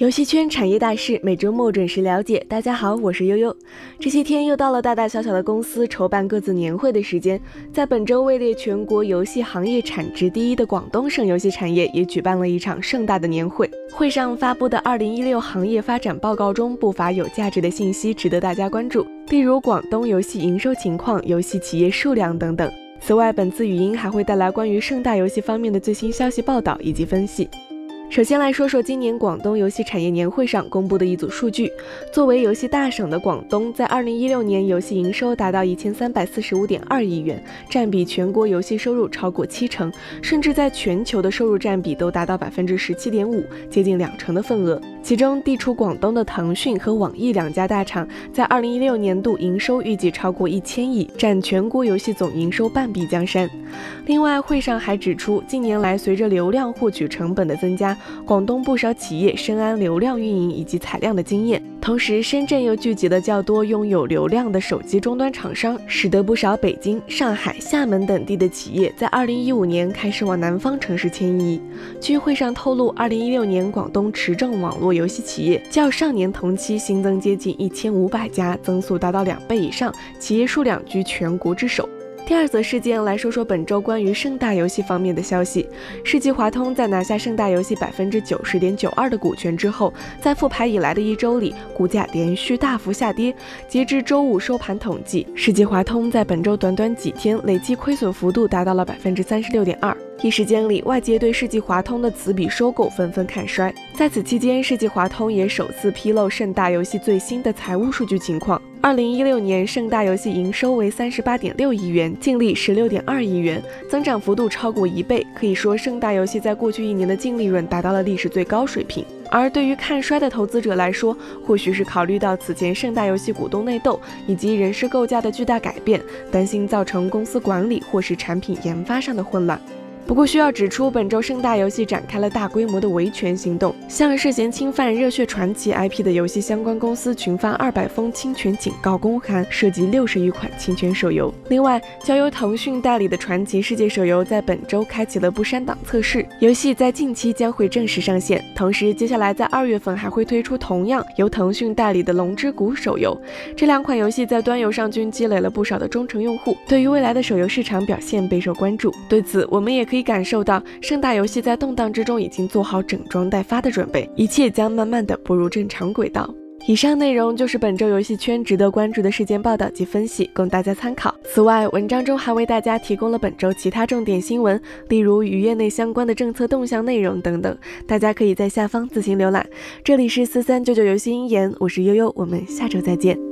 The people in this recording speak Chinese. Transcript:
游戏圈产业大事，每周末准时了解。大家好，我是悠悠。这些天又到了大大小小的公司筹办各自年会的时间，在本周位列全国游戏行业产值第一的广东省游戏产业也举办了一场盛大的年会。会上发布的二零一六行业发展报告中，不乏有价值的信息，值得大家关注。例如广东游戏营收情况、游戏企业数量等等。此外，本次语音还会带来关于盛大游戏方面的最新消息报道以及分析。首先来说说今年广东游戏产业年会上公布的一组数据。作为游戏大省的广东，在二零一六年游戏营收达到一千三百四十五点二亿元，占比全国游戏收入超过七成，甚至在全球的收入占比都达到百分之十七点五，接近两成的份额。其中，地处广东的腾讯和网易两家大厂，在二零一六年度营收预计超过一千亿，占全国游戏总营收半壁江山。另外，会上还指出，近年来随着流量获取成本的增加，广东不少企业深谙流量运营以及采量的经验。同时，深圳又聚集了较多拥有流量的手机终端厂商，使得不少北京、上海、厦门等地的企业在2015年开始往南方城市迁移。据会上透露，2016年广东持证网络游戏企业较上年同期新增接近1500家，增速达到两倍以上，企业数量居全国之首。第二则事件来说说本周关于盛大游戏方面的消息。世纪华通在拿下盛大游戏百分之九十点九二的股权之后，在复牌以来的一周里，股价连续大幅下跌。截至周五收盘统计，世纪华通在本周短短几天累计亏损幅度达到了百分之三十六点二。一时间里，外界对世纪华通的此笔收购纷纷看衰。在此期间，世纪华通也首次披露盛大游戏最新的财务数据情况。二零一六年，盛大游戏营收为三十八点六亿元，净利十六点二亿元，增长幅度超过一倍。可以说，盛大游戏在过去一年的净利润达到了历史最高水平。而对于看衰的投资者来说，或许是考虑到此前盛大游戏股东内斗以及人事构架的巨大改变，担心造成公司管理或是产品研发上的混乱。不过需要指出，本周盛大游戏展开了大规模的维权行动，向涉嫌侵犯《热血传奇》IP 的游戏相关公司群发二百封侵权警告公函，涉及六十余款侵权手游。另外，交由腾讯代理的《传奇世界》手游在本周开启了不删档测试，游戏在近期将会正式上线。同时，接下来在二月份还会推出同样由腾讯代理的《龙之谷》手游。这两款游戏在端游上均积累了不少的忠诚用户，对于未来的手游市场表现备受关注。对此，我们也可以。感受到盛大游戏在动荡之中已经做好整装待发的准备，一切将慢慢的步入正常轨道。以上内容就是本周游戏圈值得关注的事件报道及分析，供大家参考。此外，文章中还为大家提供了本周其他重点新闻，例如与业内相关的政策动向内容等等，大家可以在下方自行浏览。这里是四三九九游戏音言，我是悠悠，我们下周再见。